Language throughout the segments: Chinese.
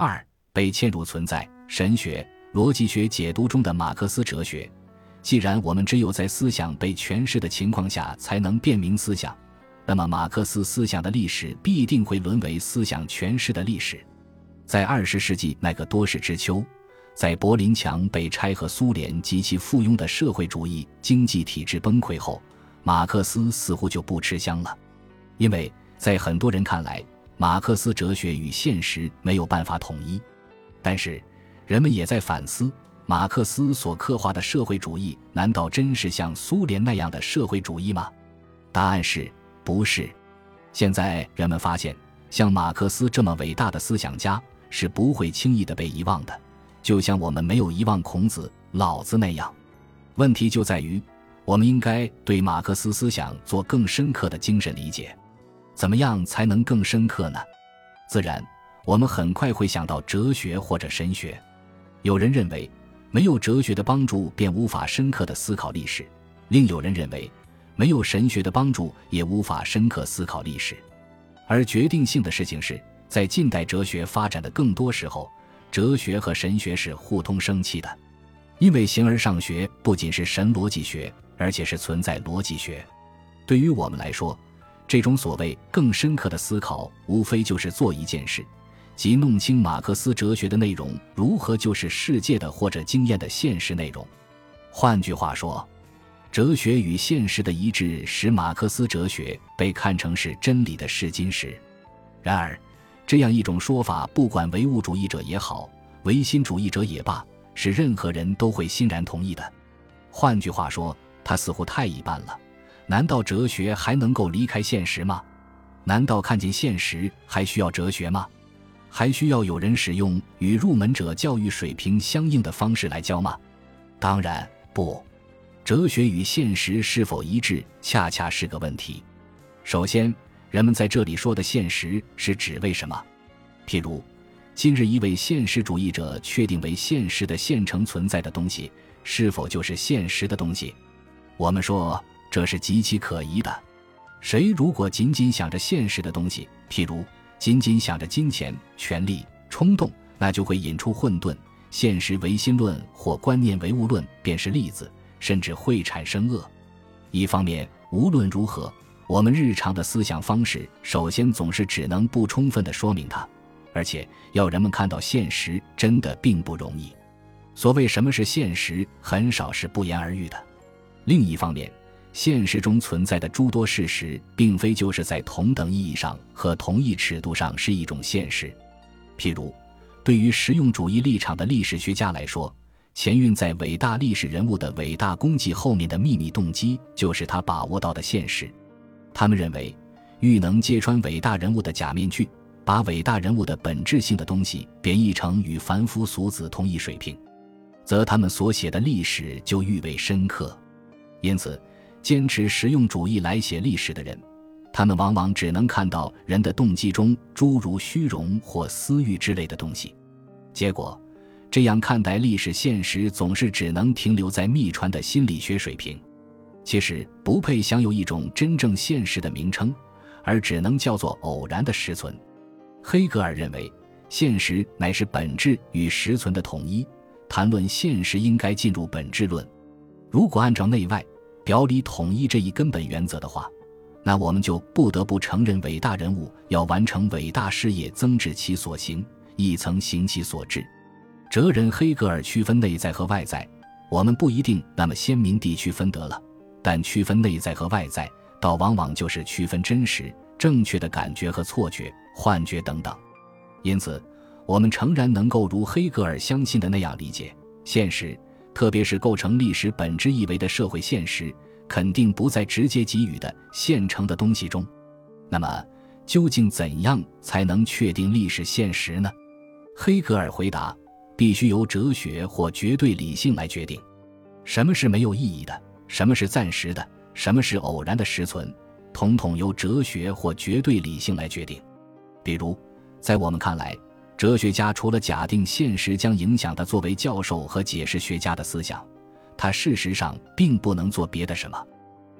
二、被嵌入存在、神学、逻辑学解读中的马克思哲学。既然我们只有在思想被诠释的情况下才能辨明思想，那么马克思思想的历史必定会沦为思想诠释的历史。在二十世纪那个多事之秋，在柏林墙被拆和苏联及其附庸的社会主义经济体制崩溃后，马克思似乎就不吃香了，因为在很多人看来，马克思哲学与现实没有办法统一。但是，人们也在反思。马克思所刻画的社会主义，难道真是像苏联那样的社会主义吗？答案是不是。现在人们发现，像马克思这么伟大的思想家是不会轻易的被遗忘的，就像我们没有遗忘孔子、老子那样。问题就在于，我们应该对马克思思想做更深刻的精神理解。怎么样才能更深刻呢？自然，我们很快会想到哲学或者神学。有人认为。没有哲学的帮助，便无法深刻的思考历史。另有人认为，没有神学的帮助，也无法深刻思考历史。而决定性的事情是，在近代哲学发展的更多时候，哲学和神学是互通生气的。因为形而上学不仅是神逻辑学，而且是存在逻辑学。对于我们来说，这种所谓更深刻的思考，无非就是做一件事。即弄清马克思哲学的内容如何就是世界的或者经验的现实内容。换句话说，哲学与现实的一致使马克思哲学被看成是真理的试金石。然而，这样一种说法，不管唯物主义者也好，唯心主义者也罢，是任何人都会欣然同意的。换句话说，它似乎太一般了。难道哲学还能够离开现实吗？难道看见现实还需要哲学吗？还需要有人使用与入门者教育水平相应的方式来教吗？当然不。哲学与现实是否一致，恰恰是个问题。首先，人们在这里说的现实是指为什么？譬如，今日一位现实主义者确定为现实的现成存在的东西，是否就是现实的东西？我们说这是极其可疑的。谁如果仅仅想着现实的东西，譬如。仅仅想着金钱、权力、冲动，那就会引出混沌。现实唯心论或观念唯物论便是例子，甚至会产生恶。一方面，无论如何，我们日常的思想方式首先总是只能不充分的说明它，而且要人们看到现实真的并不容易。所谓什么是现实，很少是不言而喻的。另一方面，现实中存在的诸多事实，并非就是在同等意义上和同一尺度上是一种现实。譬如，对于实用主义立场的历史学家来说，前运在伟大历史人物的伟大功绩后面的秘密动机，就是他把握到的现实。他们认为，欲能揭穿伟大人物的假面具，把伟大人物的本质性的东西贬义成与凡夫俗子同一水平，则他们所写的历史就愈为深刻。因此。坚持实用主义来写历史的人，他们往往只能看到人的动机中诸如虚荣或私欲之类的东西。结果，这样看待历史现实总是只能停留在秘传的心理学水平，其实不配享有一种真正现实的名称，而只能叫做偶然的实存。黑格尔认为，现实乃是本质与实存的统一。谈论现实，应该进入本质论。如果按照内外。表里统一这一根本原则的话，那我们就不得不承认，伟大人物要完成伟大事业，增至其所行，亦曾行其所至。哲人黑格尔区分内在和外在，我们不一定那么鲜明地区分得了，但区分内在和外在，倒往往就是区分真实、正确的感觉和错觉、幻觉等等。因此，我们诚然能够如黑格尔相信的那样理解现实。特别是构成历史本质意味的社会现实，肯定不在直接给予的现成的东西中。那么，究竟怎样才能确定历史现实呢？黑格尔回答：必须由哲学或绝对理性来决定。什么是没有意义的？什么是暂时的？什么是偶然的实存？统统由哲学或绝对理性来决定。比如，在我们看来。哲学家除了假定现实将影响他作为教授和解释学家的思想，他事实上并不能做别的什么。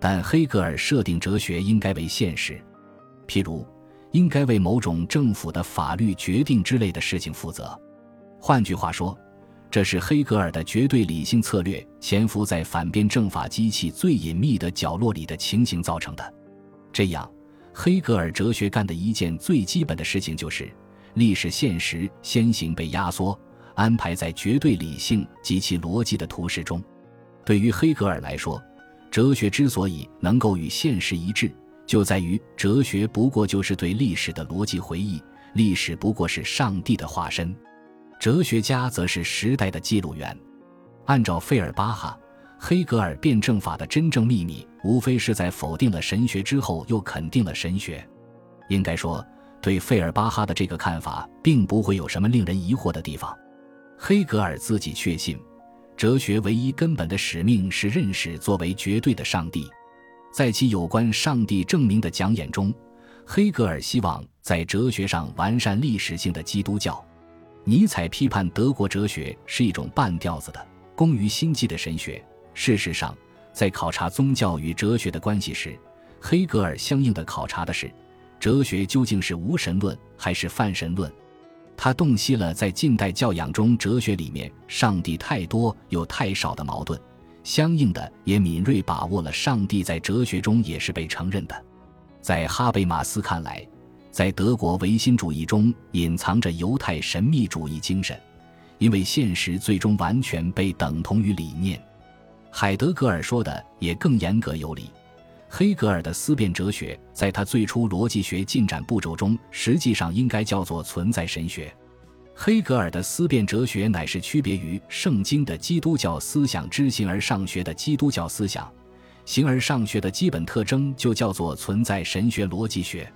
但黑格尔设定哲学应该为现实，譬如应该为某种政府的法律决定之类的事情负责。换句话说，这是黑格尔的绝对理性策略潜伏在反辩政法机器最隐秘的角落里的情形造成的。这样，黑格尔哲学干的一件最基本的事情就是，历史现实先行被压缩，安排在绝对理性及其逻辑的图式中。对于黑格尔来说，哲学之所以能够与现实一致，就在于哲学不过就是对历史的逻辑回忆，历史不过是上帝的化身，哲学家则是时代的记录员。按照费尔巴哈。黑格尔辩证法的真正秘密，无非是在否定了神学之后，又肯定了神学。应该说，对费尔巴哈的这个看法，并不会有什么令人疑惑的地方。黑格尔自己确信，哲学唯一根本的使命是认识作为绝对的上帝。在其有关上帝证明的讲演中，黑格尔希望在哲学上完善历史性的基督教。尼采批判德国哲学是一种半吊子的、功于心计的神学。事实上，在考察宗教与哲学的关系时，黑格尔相应的考察的是：哲学究竟是无神论还是泛神论？他洞悉了在近代教养中，哲学里面上帝太多又太少的矛盾，相应的也敏锐把握了上帝在哲学中也是被承认的。在哈贝马斯看来，在德国唯心主义中隐藏着犹太神秘主义精神，因为现实最终完全被等同于理念。海德格尔说的也更严格有理。黑格尔的思辨哲学，在他最初逻辑学进展步骤中，实际上应该叫做存在神学。黑格尔的思辨哲学乃是区别于圣经的基督教思想之形而上学的基督教思想。形而上学的基本特征就叫做存在神学逻辑学。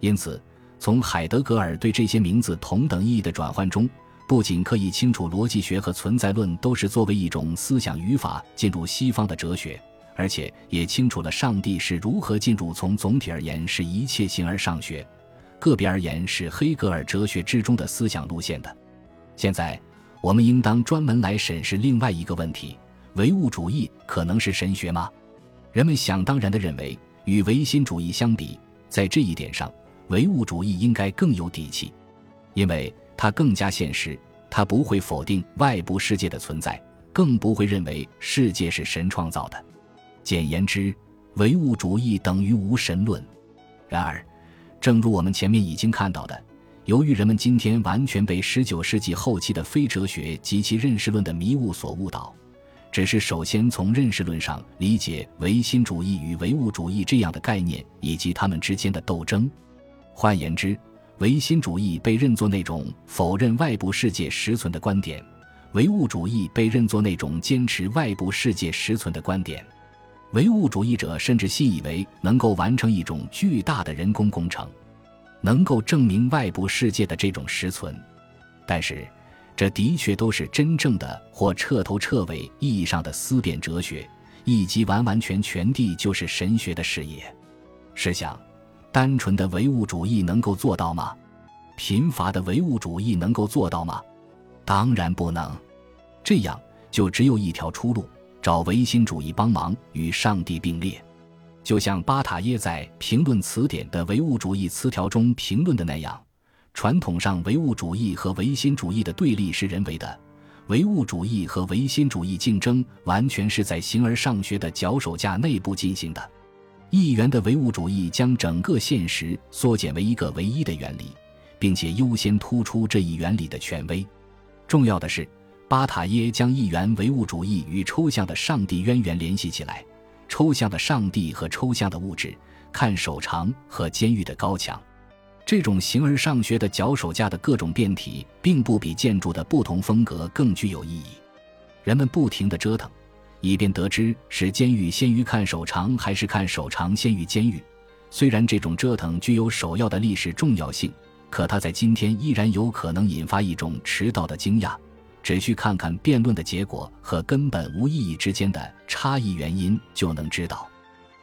因此，从海德格尔对这些名字同等意义的转换中。不仅可以清楚逻辑学和存在论都是作为一种思想语法进入西方的哲学，而且也清楚了上帝是如何进入。从总体而言，是一切形而上学；个别而言，是黑格尔哲学之中的思想路线的。现在，我们应当专门来审视另外一个问题：唯物主义可能是神学吗？人们想当然地认为，与唯心主义相比，在这一点上，唯物主义应该更有底气，因为。它更加现实，它不会否定外部世界的存在，更不会认为世界是神创造的。简言之，唯物主义等于无神论。然而，正如我们前面已经看到的，由于人们今天完全被19世纪后期的非哲学及其认识论的迷雾所误导，只是首先从认识论上理解唯心主义与唯物主义这样的概念以及它们之间的斗争。换言之，唯心主义被认作那种否认外部世界实存的观点，唯物主义被认作那种坚持外部世界实存的观点。唯物主义者甚至信以为能够完成一种巨大的人工工程，能够证明外部世界的这种实存。但是，这的确都是真正的或彻头彻尾意义上的思辨哲学，以及完完全全地就是神学的事业。试想。单纯的唯物主义能够做到吗？贫乏的唯物主义能够做到吗？当然不能。这样就只有一条出路：找唯心主义帮忙，与上帝并列。就像巴塔耶在《评论词典》的唯物主义词条中评论的那样，传统上唯物主义和唯心主义的对立是人为的，唯物主义和唯心主义竞争完全是在形而上学的脚手架内部进行的。一元的唯物主义将整个现实缩减为一个唯一的原理，并且优先突出这一原理的权威。重要的是，巴塔耶将一元唯物主义与抽象的上帝渊源联系起来。抽象的上帝和抽象的物质，看手长和监狱的高墙。这种形而上学的脚手架的各种变体，并不比建筑的不同风格更具有意义。人们不停地折腾。以便得知是监狱先于看守长，还是看守长先于监狱。虽然这种折腾具有首要的历史重要性，可它在今天依然有可能引发一种迟到的惊讶。只需看看辩论的结果和根本无意义之间的差异原因，就能知道。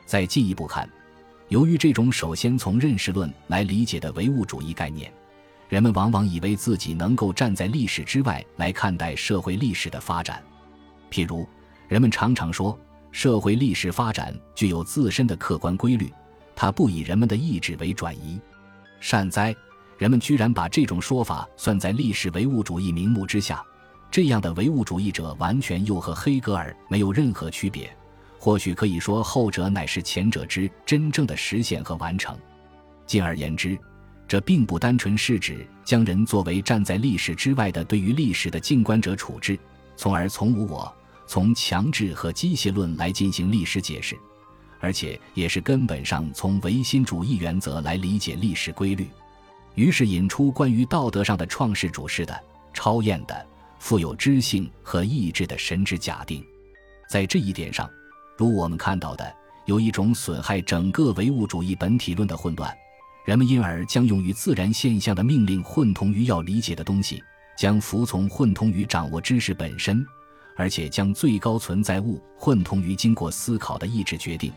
再进一步看，由于这种首先从认识论来理解的唯物主义概念，人们往往以为自己能够站在历史之外来看待社会历史的发展，譬如。人们常常说，社会历史发展具有自身的客观规律，它不以人们的意志为转移。善哉！人们居然把这种说法算在历史唯物主义名目之下，这样的唯物主义者完全又和黑格尔没有任何区别。或许可以说，后者乃是前者之真正的实现和完成。进而言之，这并不单纯是指将人作为站在历史之外的对于历史的静观者处置，从而从无我、从强制和机械论来进行历史解释，而且也是根本上从唯心主义原则来理解历史规律。于是引出关于道德上的创世主式的、超验的、富有知性和意志的神之假定。在这一点上，如我们看到的，有一种损害整个唯物主义本体论的混乱。人们因而将用于自然现象的命令混同于要理解的东西，将服从混同于掌握知识本身，而且将最高存在物混同于经过思考的意志决定。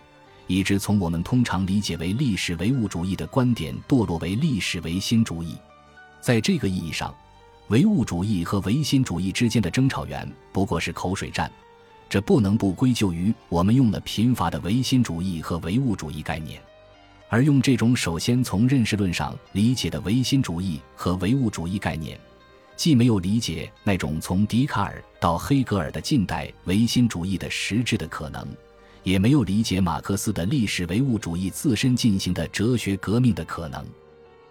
以致从我们通常理解为历史唯物主义的观点堕落为历史唯心主义，在这个意义上，唯物主义和唯心主义之间的争吵源不过是口水战，这不能不归咎于我们用了贫乏的唯心主义和唯物主义概念，而用这种首先从认识论上理解的唯心主义和唯物主义概念，既没有理解那种从笛卡尔到黑格尔的近代唯心主义的实质的可能。也没有理解马克思的历史唯物主义自身进行的哲学革命的可能。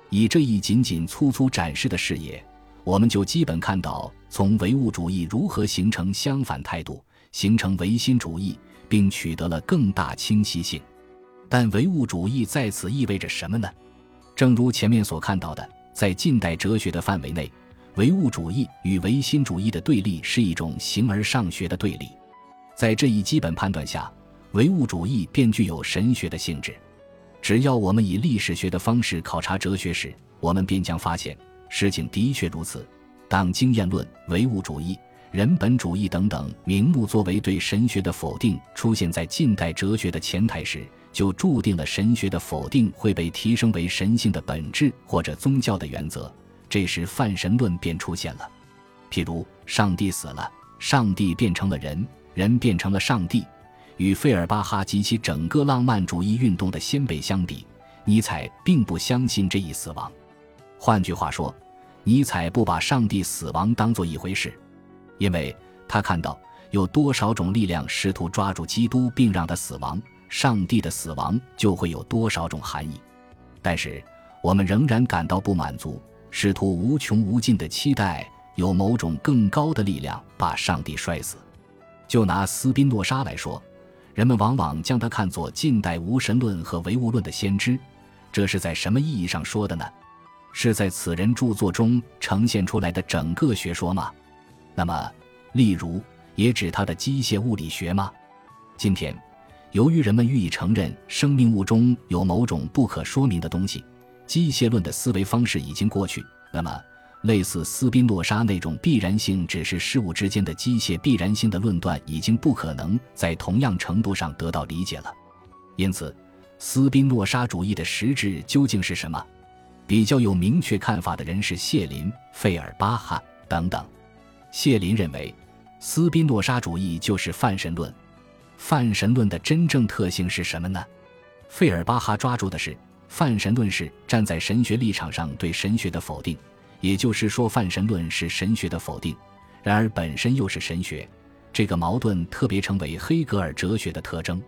以这一仅仅粗粗展示的视野，我们就基本看到从唯物主义如何形成相反态度，形成唯心主义，并取得了更大清晰性。但唯物主义在此意味着什么呢？正如前面所看到的，在近代哲学的范围内，唯物主义与唯心主义的对立是一种形而上学的对立。在这一基本判断下。唯物主义便具有神学的性质。只要我们以历史学的方式考察哲学史，我们便将发现事情的确如此。当经验论、唯物主义、人本主义等等名目作为对神学的否定出现在近代哲学的前台时，就注定了神学的否定会被提升为神性的本质或者宗教的原则。这时泛神论便出现了。譬如，上帝死了，上帝变成了人，人变成了上帝。与费尔巴哈及其整个浪漫主义运动的先辈相比，尼采并不相信这一死亡。换句话说，尼采不把上帝死亡当做一回事，因为他看到有多少种力量试图抓住基督并让他死亡，上帝的死亡就会有多少种含义。但是我们仍然感到不满足，试图无穷无尽的期待有某种更高的力量把上帝摔死。就拿斯宾诺莎来说。人们往往将他看作近代无神论和唯物论的先知，这是在什么意义上说的呢？是在此人著作中呈现出来的整个学说吗？那么，例如也指他的机械物理学吗？今天，由于人们予以承认生命物中有某种不可说明的东西，机械论的思维方式已经过去。那么，类似斯宾诺莎那种必然性只是事物之间的机械必然性的论断，已经不可能在同样程度上得到理解了。因此，斯宾诺莎主义的实质究竟是什么？比较有明确看法的人是谢林、费尔巴哈等等。谢林认为，斯宾诺莎主义就是泛神论。泛神论的真正特性是什么呢？费尔巴哈抓住的是，泛神论是站在神学立场上对神学的否定。也就是说，泛神论是神学的否定，然而本身又是神学，这个矛盾特别成为黑格尔哲学的特征，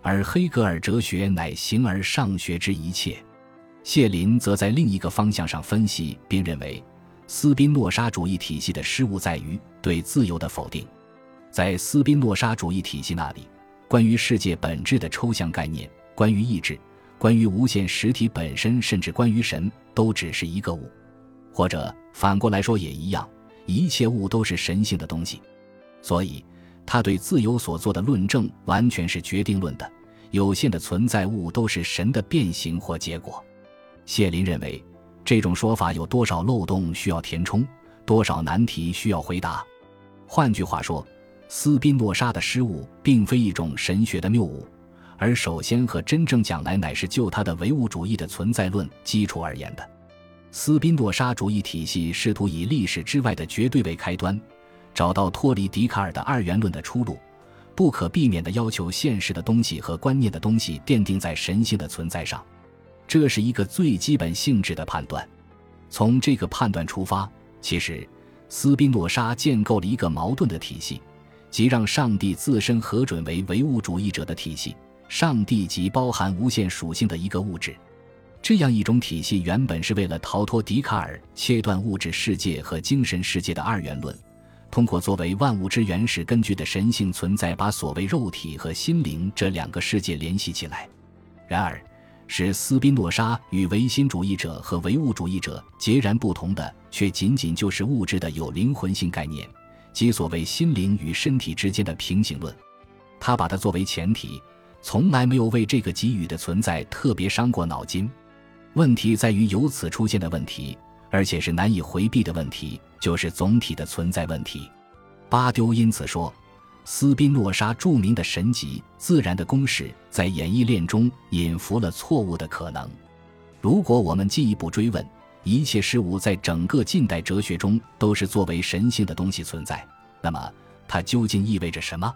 而黑格尔哲学乃形而上学之一切。谢林则在另一个方向上分析，并认为斯宾诺莎主义体系的失误在于对自由的否定。在斯宾诺莎主义体系那里，关于世界本质的抽象概念，关于意志，关于无限实体本身，甚至关于神，都只是一个物。或者反过来说也一样，一切物都是神性的东西，所以他对自由所做的论证完全是决定论的。有限的存在物都是神的变形或结果。谢林认为，这种说法有多少漏洞需要填充，多少难题需要回答。换句话说，斯宾诺莎的失误并非一种神学的谬误，而首先和真正讲来乃是就他的唯物主义的存在论基础而言的。斯宾诺莎主义体系试图以历史之外的绝对为开端，找到脱离笛卡尔的二元论的出路，不可避免地要求现实的东西和观念的东西奠定在神性的存在上。这是一个最基本性质的判断。从这个判断出发，其实斯宾诺莎建构了一个矛盾的体系，即让上帝自身核准为唯物主义者的体系。上帝即包含无限属性的一个物质。这样一种体系原本是为了逃脱笛卡尔切断物质世界和精神世界的二元论。通过作为万物之原始根据的神性存在，把所谓肉体和心灵这两个世界联系起来。然而，使斯宾诺莎与唯心主义者和唯物主义者截然不同的，却仅仅就是物质的有灵魂性概念，即所谓心灵与身体之间的平行论。他把它作为前提，从来没有为这个给予的存在特别伤过脑筋。问题在于由此出现的问题。而且是难以回避的问题，就是总体的存在问题。巴丢因此说，斯宾诺莎著名的神级自然的公式在演绎链中隐伏了错误的可能。如果我们进一步追问，一切事物在整个近代哲学中都是作为神性的东西存在，那么它究竟意味着什么？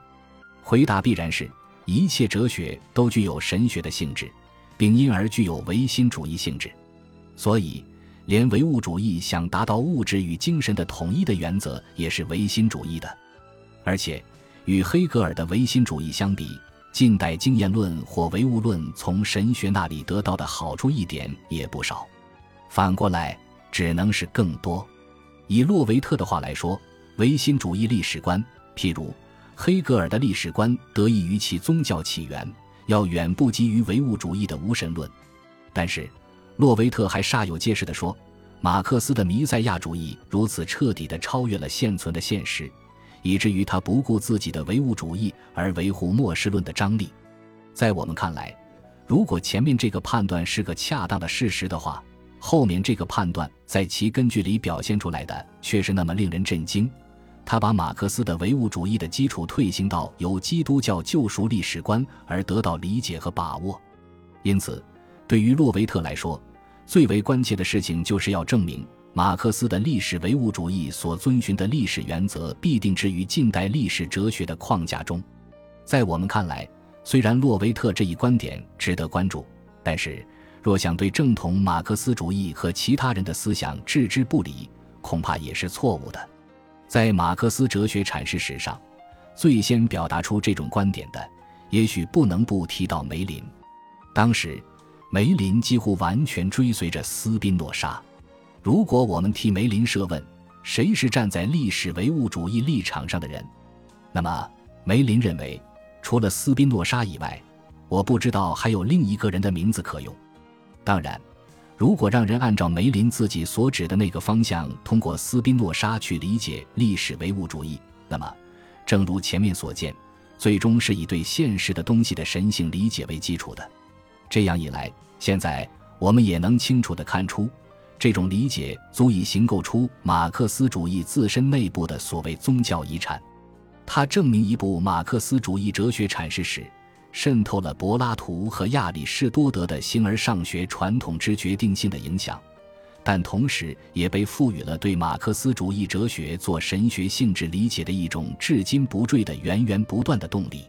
回答必然是一切哲学都具有神学的性质，并因而具有唯心主义性质。所以。连唯物主义想达到物质与精神的统一的原则，也是唯心主义的。而且，与黑格尔的唯心主义相比，近代经验论或唯物论从神学那里得到的好处一点也不少。反过来，只能是更多。以洛维特的话来说，唯心主义历史观，譬如黑格尔的历史观，得益于其宗教起源，要远不及于唯物主义的无神论。但是，洛维特还煞有介事地说：“马克思的弥赛亚主义如此彻底地超越了现存的现实，以至于他不顾自己的唯物主义而维护末世论的张力。”在我们看来，如果前面这个判断是个恰当的事实的话，后面这个判断在其根据里表现出来的却是那么令人震惊。他把马克思的唯物主义的基础退行到由基督教救赎历史观而得到理解和把握，因此。对于洛维特来说，最为关切的事情就是要证明马克思的历史唯物主义所遵循的历史原则必定置于近代历史哲学的框架中。在我们看来，虽然洛维特这一观点值得关注，但是若想对正统马克思主义和其他人的思想置之不理，恐怕也是错误的。在马克思哲学阐释史上，最先表达出这种观点的，也许不能不提到梅林。当时。梅林几乎完全追随着斯宾诺莎。如果我们替梅林设问，谁是站在历史唯物主义立场上的人，那么梅林认为，除了斯宾诺莎以外，我不知道还有另一个人的名字可用。当然，如果让人按照梅林自己所指的那个方向，通过斯宾诺莎去理解历史唯物主义，那么，正如前面所见，最终是以对现实的东西的神性理解为基础的。这样一来，现在我们也能清楚地看出，这种理解足以形构出马克思主义自身内部的所谓宗教遗产。它证明一部马克思主义哲学阐释史渗透了柏拉图和亚里士多德的形而上学传统之决定性的影响，但同时也被赋予了对马克思主义哲学做神学性质理解的一种至今不坠的源源不断的动力。